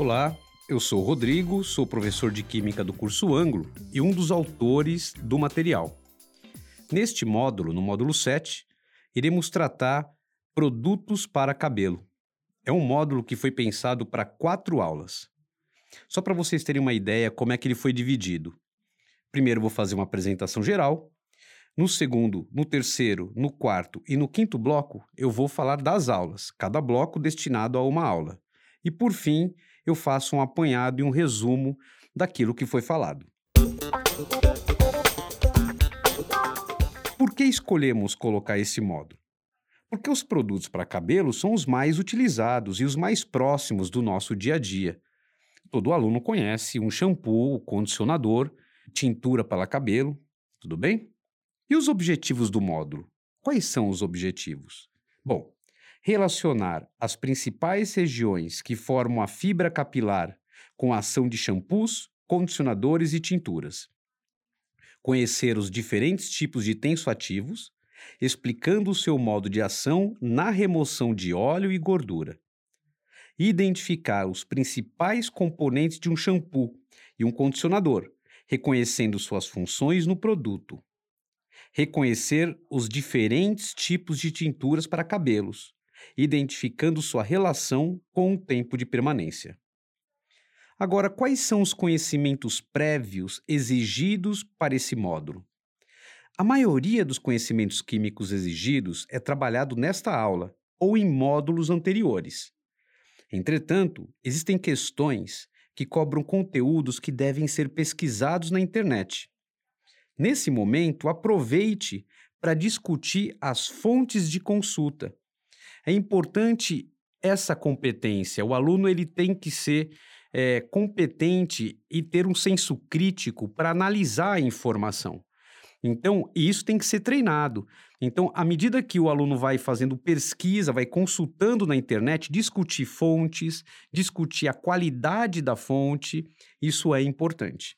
Olá, eu sou Rodrigo, sou professor de Química do curso Ângulo e um dos autores do material. Neste módulo, no módulo 7, iremos tratar produtos para cabelo. É um módulo que foi pensado para quatro aulas. Só para vocês terem uma ideia como é que ele foi dividido. Primeiro vou fazer uma apresentação geral. No segundo, no terceiro, no quarto e no quinto bloco, eu vou falar das aulas, cada bloco destinado a uma aula. E por fim, eu faço um apanhado e um resumo daquilo que foi falado. Por que escolhemos colocar esse módulo? Porque os produtos para cabelo são os mais utilizados e os mais próximos do nosso dia a dia. Todo aluno conhece um shampoo, condicionador, tintura para cabelo, tudo bem? E os objetivos do módulo? Quais são os objetivos? Bom, relacionar as principais regiões que formam a fibra capilar com a ação de shampoos, condicionadores e tinturas. Conhecer os diferentes tipos de tensoativos, explicando o seu modo de ação na remoção de óleo e gordura. Identificar os principais componentes de um shampoo e um condicionador, reconhecendo suas funções no produto. Reconhecer os diferentes tipos de tinturas para cabelos, identificando sua relação com o tempo de permanência. Agora, quais são os conhecimentos prévios exigidos para esse módulo? A maioria dos conhecimentos químicos exigidos é trabalhado nesta aula ou em módulos anteriores. Entretanto, existem questões que cobram conteúdos que devem ser pesquisados na internet. Nesse momento, aproveite para discutir as fontes de consulta é importante essa competência. O aluno ele tem que ser é, competente e ter um senso crítico para analisar a informação. Então, isso tem que ser treinado. Então, à medida que o aluno vai fazendo pesquisa, vai consultando na internet, discutir fontes, discutir a qualidade da fonte, isso é importante.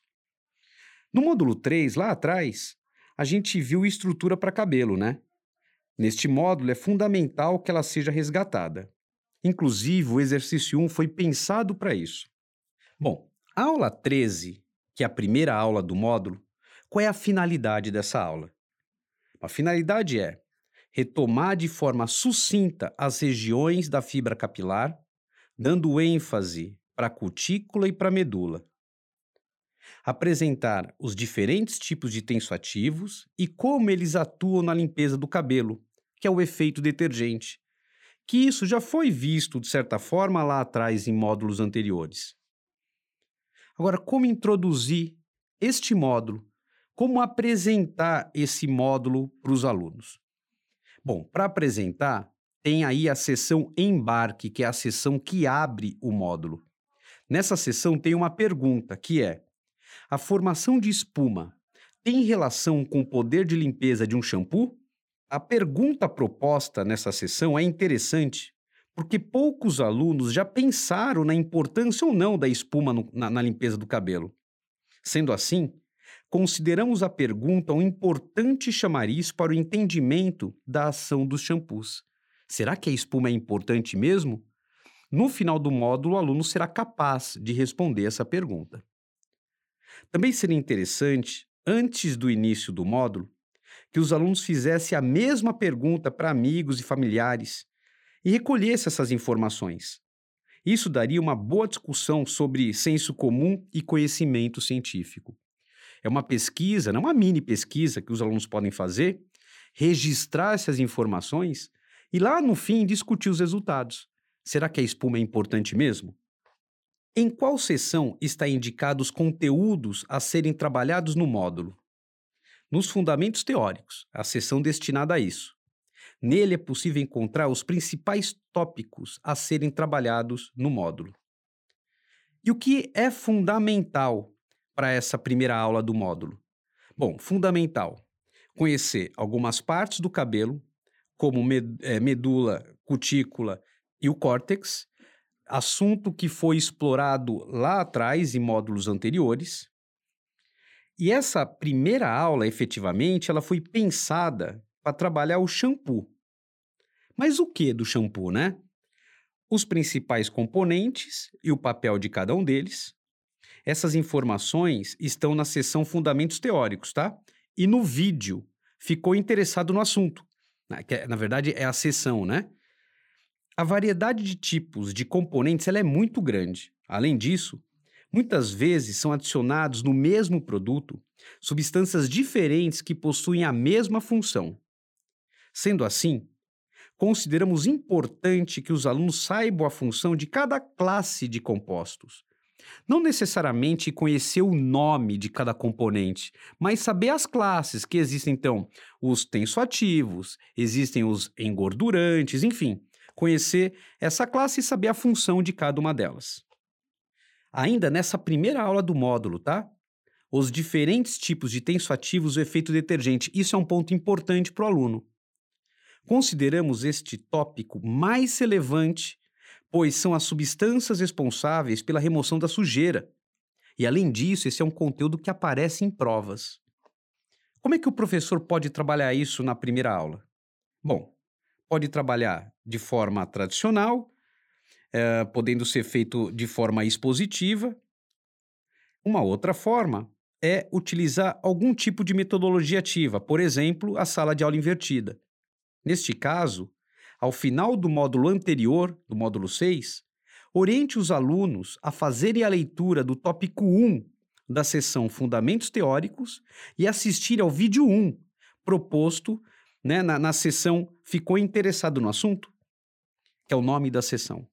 No módulo 3, lá atrás, a gente viu estrutura para cabelo, né? Neste módulo, é fundamental que ela seja resgatada. Inclusive, o exercício 1 foi pensado para isso. Bom, a aula 13, que é a primeira aula do módulo, qual é a finalidade dessa aula? A finalidade é retomar de forma sucinta as regiões da fibra capilar, dando ênfase para a cutícula e para a medula. Apresentar os diferentes tipos de tensoativos e como eles atuam na limpeza do cabelo, que é o efeito detergente, que isso já foi visto de certa forma lá atrás em módulos anteriores. Agora, como introduzir este módulo? Como apresentar esse módulo para os alunos? Bom, para apresentar, tem aí a sessão embarque, que é a sessão que abre o módulo. Nessa sessão tem uma pergunta que é: a formação de espuma tem relação com o poder de limpeza de um shampoo? A pergunta proposta nessa sessão é interessante porque poucos alunos já pensaram na importância ou não da espuma no, na, na limpeza do cabelo. Sendo assim, consideramos a pergunta um importante chamariz para o entendimento da ação dos shampoos. Será que a espuma é importante mesmo? No final do módulo, o aluno será capaz de responder essa pergunta. Também seria interessante, antes do início do módulo, que os alunos fizessem a mesma pergunta para amigos e familiares e recolhessem essas informações. Isso daria uma boa discussão sobre senso comum e conhecimento científico. É uma pesquisa, não uma mini pesquisa que os alunos podem fazer, registrar essas informações e lá no fim discutir os resultados. Será que a espuma é importante mesmo? Em qual seção está indicados conteúdos a serem trabalhados no módulo? Nos fundamentos teóricos, a seção destinada a isso. Nele é possível encontrar os principais tópicos a serem trabalhados no módulo. E o que é fundamental para essa primeira aula do módulo? Bom, fundamental conhecer algumas partes do cabelo, como eh, medula, cutícula e o córtex, assunto que foi explorado lá atrás em módulos anteriores. E essa primeira aula, efetivamente, ela foi pensada para trabalhar o shampoo. Mas o que do shampoo, né? os principais componentes e o papel de cada um deles. Essas informações estão na seção Fundamentos Teóricos, tá? E no vídeo, ficou interessado no assunto. Né? Que, na verdade, é a seção, né? A variedade de tipos de componentes ela é muito grande. Além disso, muitas vezes são adicionados no mesmo produto substâncias diferentes que possuem a mesma função. Sendo assim, consideramos importante que os alunos saibam a função de cada classe de compostos. Não necessariamente conhecer o nome de cada componente, mas saber as classes, que existem então os tensoativos, existem os engordurantes, enfim, conhecer essa classe e saber a função de cada uma delas. Ainda nessa primeira aula do módulo, tá? Os diferentes tipos de tensoativos e o efeito detergente. Isso é um ponto importante para o aluno. Consideramos este tópico mais relevante, pois são as substâncias responsáveis pela remoção da sujeira. E além disso, esse é um conteúdo que aparece em provas. Como é que o professor pode trabalhar isso na primeira aula? Bom, pode trabalhar de forma tradicional, eh, podendo ser feito de forma expositiva. Uma outra forma é utilizar algum tipo de metodologia ativa, por exemplo, a sala de aula invertida. Neste caso, ao final do módulo anterior, do módulo 6, oriente os alunos a fazerem a leitura do tópico 1 da sessão Fundamentos Teóricos e assistir ao vídeo 1, proposto né, na, na sessão Ficou Interessado no Assunto? Que é o nome da sessão.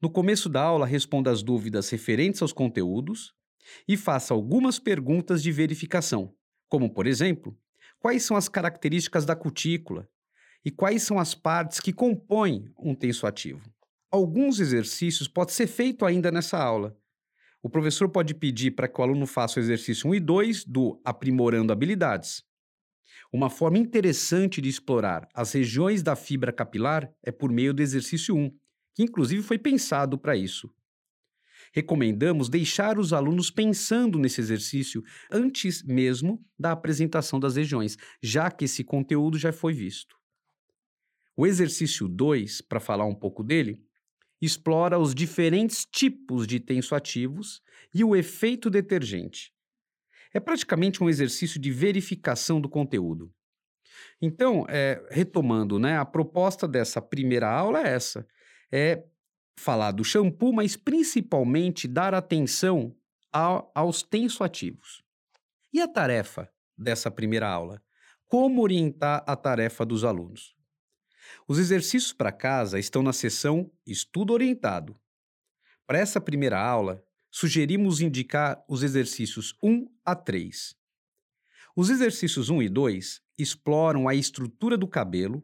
No começo da aula, responda as dúvidas referentes aos conteúdos e faça algumas perguntas de verificação, como, por exemplo, quais são as características da cutícula, e quais são as partes que compõem um tenso ativo. Alguns exercícios podem ser feito ainda nessa aula. O professor pode pedir para que o aluno faça o exercício 1 e 2 do Aprimorando Habilidades. Uma forma interessante de explorar as regiões da fibra capilar é por meio do exercício 1, que inclusive foi pensado para isso. Recomendamos deixar os alunos pensando nesse exercício antes mesmo da apresentação das regiões, já que esse conteúdo já foi visto. O exercício 2, para falar um pouco dele, explora os diferentes tipos de tensoativos e o efeito detergente. É praticamente um exercício de verificação do conteúdo. Então, é, retomando, né, a proposta dessa primeira aula é essa: é falar do shampoo, mas principalmente dar atenção aos tensoativos. E a tarefa dessa primeira aula? Como orientar a tarefa dos alunos? Os exercícios para casa estão na seção Estudo Orientado. Para essa primeira aula, sugerimos indicar os exercícios 1 a 3. Os exercícios 1 e 2 exploram a estrutura do cabelo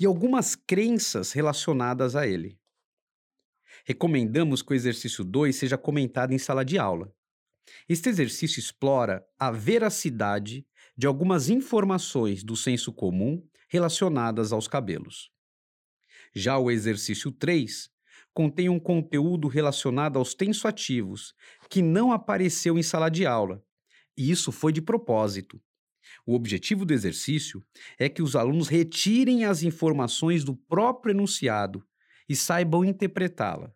e algumas crenças relacionadas a ele. Recomendamos que o exercício 2 seja comentado em sala de aula. Este exercício explora a veracidade de algumas informações do senso comum relacionadas aos cabelos. Já o exercício 3 contém um conteúdo relacionado aos tensoativos, que não apareceu em sala de aula, e isso foi de propósito. O objetivo do exercício é que os alunos retirem as informações do próprio enunciado e saibam interpretá-la.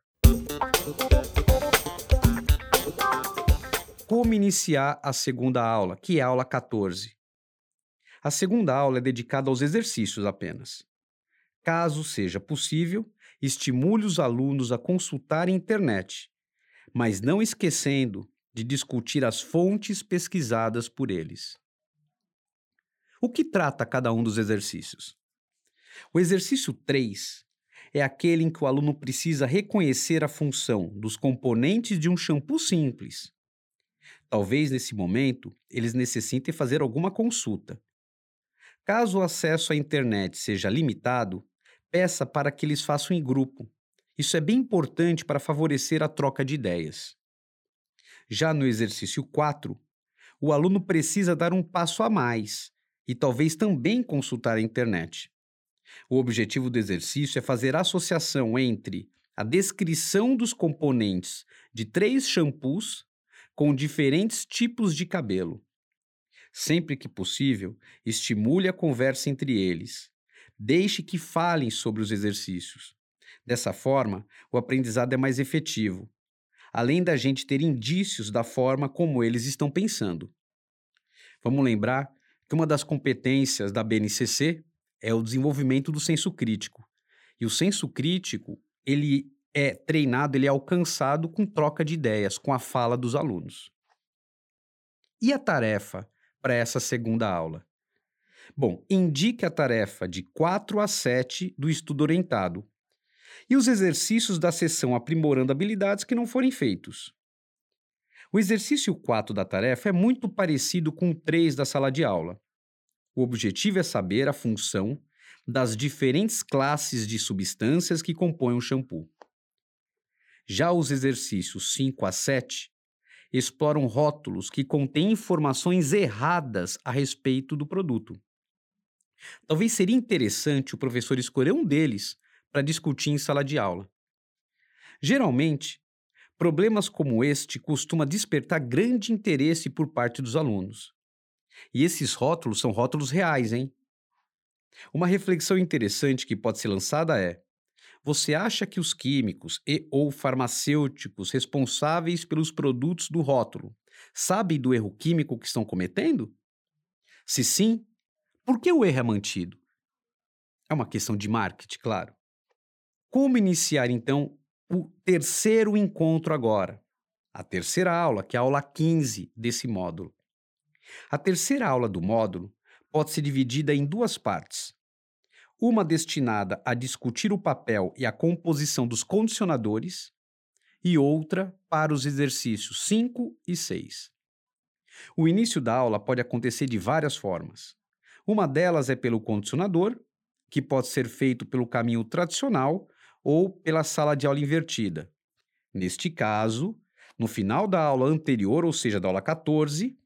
Como iniciar a segunda aula, que é a aula 14? A segunda aula é dedicada aos exercícios apenas. Caso seja possível, estimule os alunos a consultar a internet, mas não esquecendo de discutir as fontes pesquisadas por eles. O que trata cada um dos exercícios? O exercício 3 é aquele em que o aluno precisa reconhecer a função dos componentes de um shampoo simples. Talvez nesse momento eles necessitem fazer alguma consulta, Caso o acesso à internet seja limitado, peça para que eles façam em grupo. Isso é bem importante para favorecer a troca de ideias. Já no exercício 4, o aluno precisa dar um passo a mais e talvez também consultar a internet. O objetivo do exercício é fazer associação entre a descrição dos componentes de três shampoos com diferentes tipos de cabelo Sempre que possível, estimule a conversa entre eles. Deixe que falem sobre os exercícios. Dessa forma, o aprendizado é mais efetivo, além da gente ter indícios da forma como eles estão pensando. Vamos lembrar que uma das competências da BNCC é o desenvolvimento do senso crítico. E o senso crítico, ele é treinado, ele é alcançado com troca de ideias, com a fala dos alunos. E a tarefa para essa segunda aula? Bom, indique a tarefa de 4 a 7 do estudo orientado e os exercícios da sessão aprimorando habilidades que não forem feitos. O exercício 4 da tarefa é muito parecido com o 3 da sala de aula. O objetivo é saber a função das diferentes classes de substâncias que compõem o shampoo. Já os exercícios 5 a 7 exploram rótulos que contêm informações erradas a respeito do produto. Talvez seria interessante o professor escolher um deles para discutir em sala de aula. Geralmente, problemas como este costumam despertar grande interesse por parte dos alunos. E esses rótulos são rótulos reais, hein? Uma reflexão interessante que pode ser lançada é: você acha que os químicos e ou farmacêuticos responsáveis pelos produtos do rótulo sabem do erro químico que estão cometendo? Se sim, por que o erro é mantido? É uma questão de marketing, claro. Como iniciar então o terceiro encontro agora? A terceira aula, que é a aula 15 desse módulo. A terceira aula do módulo pode ser dividida em duas partes. Uma destinada a discutir o papel e a composição dos condicionadores, e outra para os exercícios 5 e 6. O início da aula pode acontecer de várias formas. Uma delas é pelo condicionador, que pode ser feito pelo caminho tradicional ou pela sala de aula invertida. Neste caso, no final da aula anterior, ou seja, da aula 14,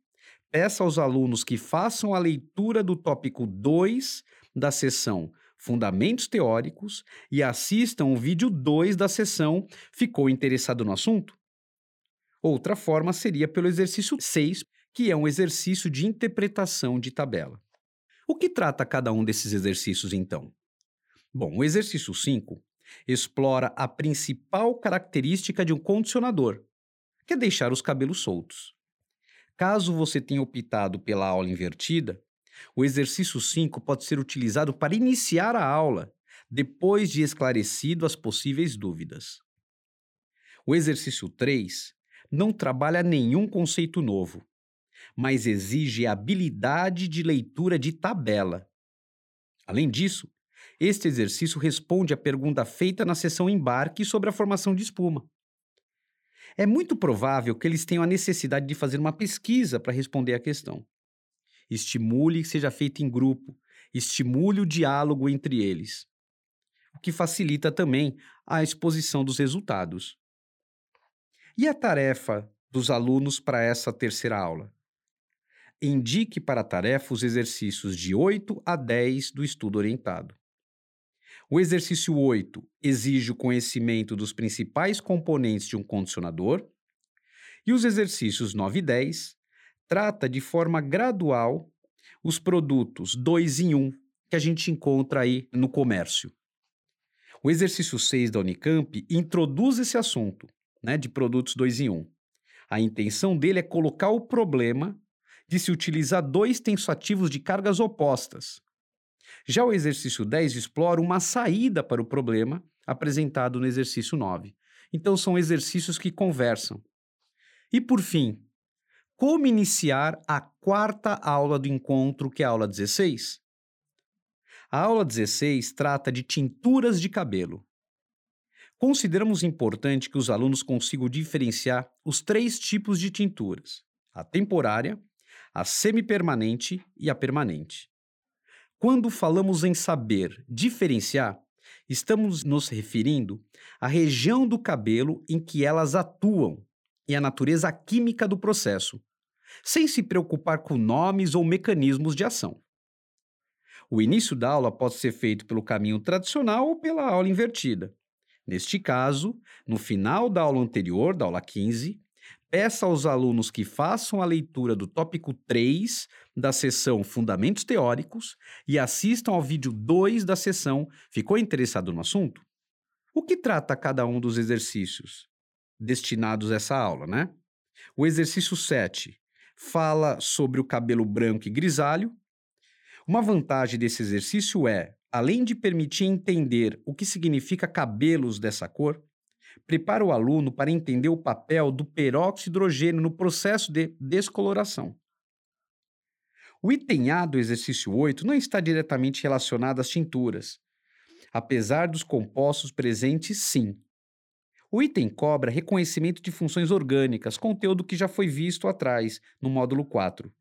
peça aos alunos que façam a leitura do tópico 2 da sessão Fundamentos Teóricos e assistam o vídeo 2 da sessão Ficou interessado no assunto? Outra forma seria pelo exercício 6, que é um exercício de interpretação de tabela. O que trata cada um desses exercícios, então? Bom, o exercício 5 explora a principal característica de um condicionador, que é deixar os cabelos soltos. Caso você tenha optado pela aula invertida, o exercício 5 pode ser utilizado para iniciar a aula, depois de esclarecido as possíveis dúvidas. O exercício 3 não trabalha nenhum conceito novo, mas exige habilidade de leitura de tabela. Além disso, este exercício responde à pergunta feita na sessão embarque sobre a formação de espuma. É muito provável que eles tenham a necessidade de fazer uma pesquisa para responder à questão. Estimule que seja feito em grupo, estimule o diálogo entre eles, o que facilita também a exposição dos resultados. E a tarefa dos alunos para essa terceira aula? Indique para a tarefa os exercícios de 8 a 10 do estudo orientado. O exercício 8 exige o conhecimento dos principais componentes de um condicionador, e os exercícios 9 e 10 trata de forma gradual os produtos 2 em 1 um, que a gente encontra aí no comércio. O exercício 6 da Unicamp introduz esse assunto, né, de produtos 2 em 1. Um. A intenção dele é colocar o problema de se utilizar dois tensoativos de cargas opostas, já o exercício 10 explora uma saída para o problema apresentado no exercício 9. Então, são exercícios que conversam. E, por fim, como iniciar a quarta aula do encontro, que é a aula 16? A aula 16 trata de tinturas de cabelo. Consideramos importante que os alunos consigam diferenciar os três tipos de tinturas: a temporária, a semipermanente e a permanente. Quando falamos em saber diferenciar, estamos nos referindo à região do cabelo em que elas atuam e à natureza química do processo, sem se preocupar com nomes ou mecanismos de ação. O início da aula pode ser feito pelo caminho tradicional ou pela aula invertida. Neste caso, no final da aula anterior, da aula 15, peça aos alunos que façam a leitura do tópico 3 da sessão Fundamentos Teóricos e assistam ao vídeo 2 da sessão Ficou interessado no assunto? O que trata cada um dos exercícios destinados a essa aula, né? O exercício 7 fala sobre o cabelo branco e grisalho. Uma vantagem desse exercício é, além de permitir entender o que significa cabelos dessa cor, prepara o aluno para entender o papel do peróxido de hidrogênio no processo de descoloração. O item A do exercício 8 não está diretamente relacionado às tinturas, apesar dos compostos presentes, sim. O item cobra reconhecimento de funções orgânicas, conteúdo que já foi visto atrás, no módulo 4.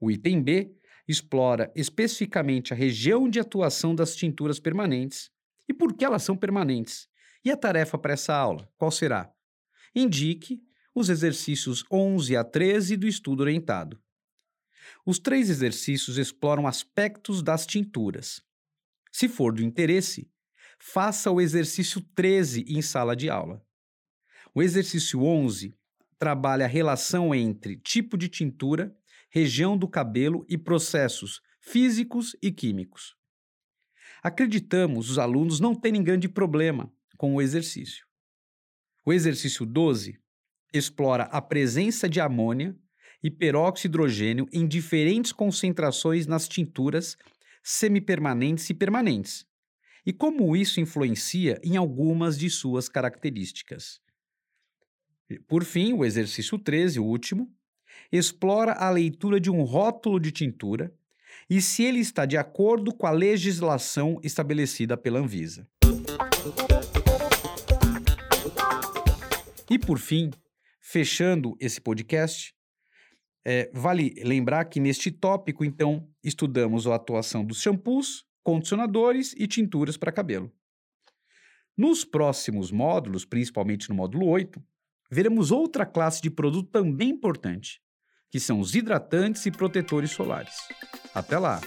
O item B explora especificamente a região de atuação das tinturas permanentes e por que elas são permanentes. E a tarefa para essa aula, qual será? Indique os exercícios 11 a 13 do estudo orientado. Os três exercícios exploram aspectos das tinturas. Se for do interesse, faça o exercício 13 em sala de aula. O exercício 11 trabalha a relação entre tipo de tintura, região do cabelo e processos físicos e químicos. Acreditamos os alunos não terem grande problema com o exercício. O exercício 12 explora a presença de amônia e peróxido de hidrogênio em diferentes concentrações nas tinturas semipermanentes e permanentes, e como isso influencia em algumas de suas características. Por fim, o exercício 13, o último, explora a leitura de um rótulo de tintura e se ele está de acordo com a legislação estabelecida pela Anvisa. E por fim, fechando esse podcast, é, vale lembrar que neste tópico, então, estudamos a atuação dos shampoos, condicionadores e tinturas para cabelo. Nos próximos módulos, principalmente no módulo 8, veremos outra classe de produto também importante, que são os hidratantes e protetores solares. Até lá!